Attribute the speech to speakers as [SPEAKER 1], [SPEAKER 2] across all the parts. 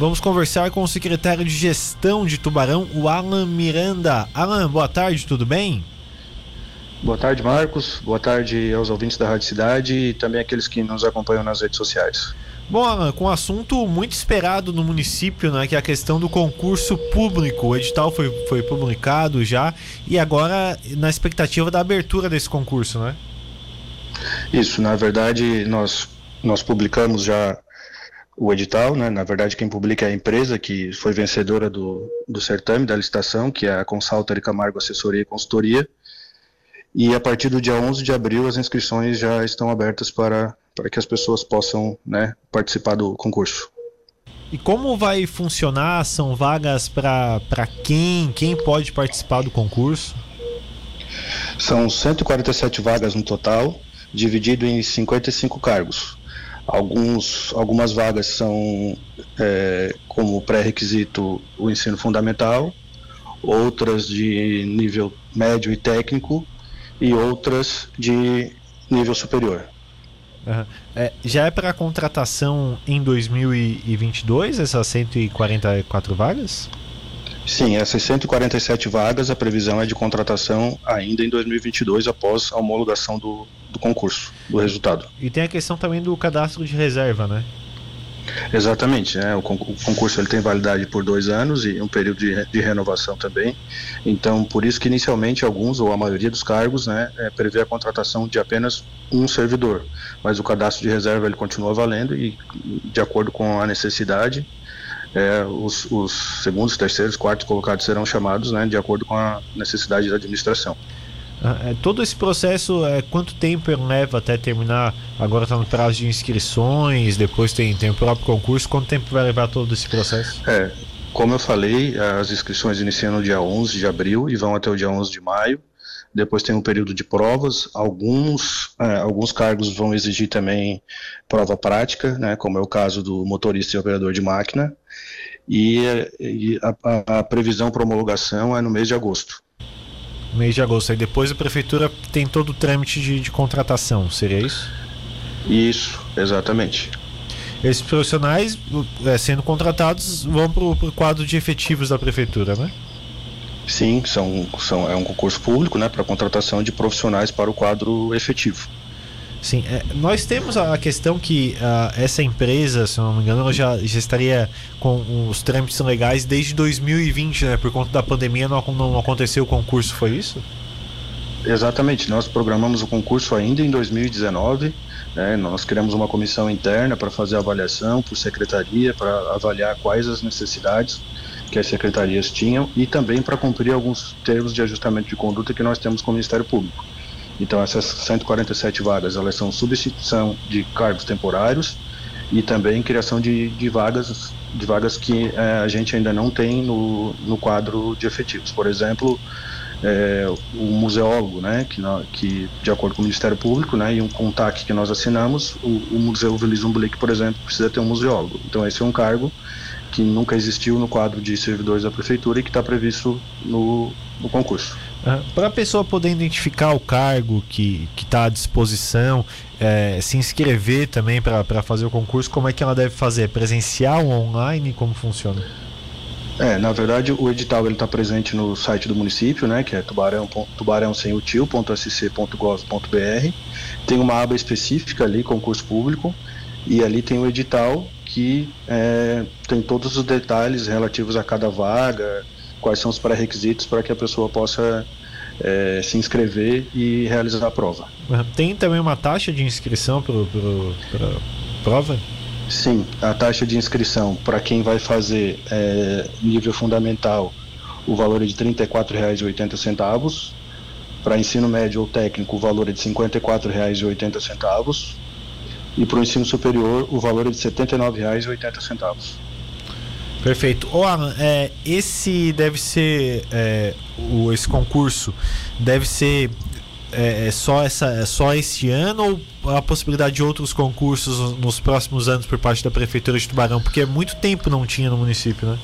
[SPEAKER 1] Vamos conversar com o secretário de Gestão de Tubarão, o Alan Miranda. Alan, boa tarde, tudo bem?
[SPEAKER 2] Boa tarde, Marcos. Boa tarde aos ouvintes da Rádio Cidade e também aqueles que nos acompanham nas redes sociais.
[SPEAKER 1] Bom, Alan, com um assunto muito esperado no município, né, que é a questão do concurso público. O edital foi, foi publicado já e agora na expectativa da abertura desse concurso, né?
[SPEAKER 2] Isso, na verdade, nós, nós publicamos já o edital, né? Na verdade, quem publica é a empresa que foi vencedora do, do certame, da licitação, que é a Consulter Camargo Assessoria e Consultoria. E a partir do dia 11 de abril, as inscrições já estão abertas para, para que as pessoas possam né, participar do concurso.
[SPEAKER 1] E como vai funcionar? São vagas para quem? Quem pode participar do concurso?
[SPEAKER 2] São 147 vagas no total, dividido em 55 cargos. Alguns, algumas vagas são é, como pré-requisito o ensino fundamental, outras de nível médio e técnico e outras de nível superior.
[SPEAKER 1] Uhum. É, já é para contratação em 2022 essas 144 vagas?
[SPEAKER 2] Sim, essas 147 vagas, a previsão é de contratação ainda em 2022, após a homologação do, do concurso, do resultado.
[SPEAKER 1] E tem a questão também do cadastro de reserva, né?
[SPEAKER 2] Exatamente, né? o concurso ele tem validade por dois anos e um período de, de, renovação também. Então, por isso que inicialmente alguns ou a maioria dos cargos né, é, prevê a contratação de apenas um servidor, mas o cadastro de reserva ele continua valendo e, de acordo com a necessidade, é, os, os segundos, terceiros, quartos colocados serão chamados né, de acordo com a necessidade da administração.
[SPEAKER 1] Ah, é, todo esse processo, é, quanto tempo leva até terminar? Agora está no prazo de inscrições, depois tem, tem o próprio concurso. Quanto tempo vai levar todo esse processo?
[SPEAKER 2] É, como eu falei, as inscrições iniciam no dia 11 de abril e vão até o dia 11 de maio. Depois tem um período de provas. Alguns, é, alguns cargos vão exigir também prova prática, né, como é o caso do motorista e operador de máquina. E, e a, a previsão para homologação é no mês de agosto
[SPEAKER 1] mês de agosto. Aí depois a prefeitura tem todo o trâmite de, de contratação, seria isso?
[SPEAKER 2] Isso, exatamente.
[SPEAKER 1] Esses profissionais, é, sendo contratados, vão para o quadro de efetivos da prefeitura, né?
[SPEAKER 2] Sim, são, são, é um concurso público né, para contratação de profissionais para o quadro efetivo.
[SPEAKER 1] Sim, é, nós temos a questão que uh, essa empresa, se não me engano, já, já estaria com os trâmites legais desde 2020, né? Por conta da pandemia não, não aconteceu o concurso, foi isso?
[SPEAKER 2] Exatamente, nós programamos o concurso ainda em 2019. Né, nós criamos uma comissão interna para fazer a avaliação por secretaria, para avaliar quais as necessidades que as secretarias tinham e também para cumprir alguns termos de ajustamento de conduta que nós temos com o Ministério Público. Então essas 147 vagas, elas são substituição de cargos temporários e também criação de, de vagas de vagas que é, a gente ainda não tem no, no quadro de efetivos. Por exemplo, é, o museólogo, né, que, que de acordo com o Ministério Público, né, e um contato que nós assinamos, o, o Museu Velisum Blick, por exemplo, precisa ter um museólogo. Então esse é um cargo que nunca existiu no quadro de servidores da prefeitura e que está previsto no, no concurso.
[SPEAKER 1] Para a pessoa poder identificar o cargo que está à disposição, é, se inscrever também para fazer o concurso, como é que ela deve fazer? Presencial, online? Como funciona?
[SPEAKER 2] É, na verdade, o edital está presente no site do município, né, que é tubarão, tubarão Tem uma aba específica ali, concurso público, e ali tem o edital que é, tem todos os detalhes relativos a cada vaga, quais são os pré-requisitos para que a pessoa possa é, se inscrever e realizar a prova.
[SPEAKER 1] Tem também uma taxa de inscrição para a prova?
[SPEAKER 2] Sim, a taxa de inscrição para quem vai fazer é, nível fundamental, o valor é de R$ 34,80. Para ensino médio ou técnico, o valor é de R$ 54,80. E para o ensino superior, o valor é de R$ 79,80.
[SPEAKER 1] Perfeito. Ô Alan, é, esse deve ser é, o, esse concurso deve ser é, é, só essa é só esse ano ou a possibilidade de outros concursos nos próximos anos por parte da prefeitura de Tubarão porque é muito tempo não tinha no município né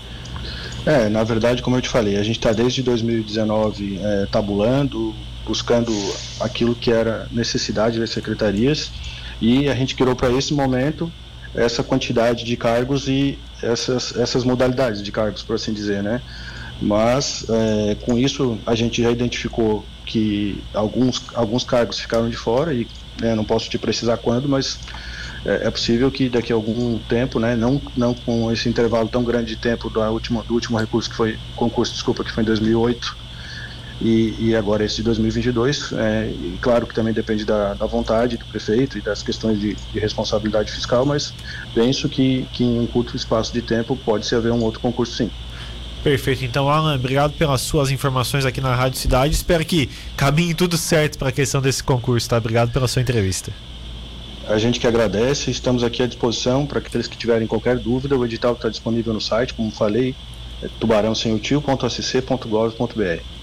[SPEAKER 2] é na verdade como eu te falei a gente está desde 2019 é, tabulando buscando aquilo que era necessidade das secretarias e a gente criou para esse momento essa quantidade de cargos e essas, essas modalidades de cargos, por assim dizer, né? Mas é, com isso a gente já identificou que alguns, alguns cargos ficaram de fora e né, não posso te precisar quando, mas é, é, possível que daqui a algum tempo, né, não, não com esse intervalo tão grande de tempo do último, do último recurso que foi concurso, desculpa, que foi em 2008 e, e agora esse de 2022, é, e claro que também depende da, da, vontade do prefeito e das questões de, de, responsabilidade fiscal, mas penso que, que em um curto espaço de tempo pode-se haver um outro concurso sim.
[SPEAKER 1] Perfeito. Então, Alan, obrigado pelas suas informações aqui na Rádio Cidade. Espero que caminhe tudo certo para a questão desse concurso, tá? Obrigado pela sua entrevista.
[SPEAKER 2] A gente que agradece, estamos aqui à disposição para aqueles que tiverem qualquer dúvida. O edital está disponível no site, como falei, é tubarãosemutio.acc.gov.br.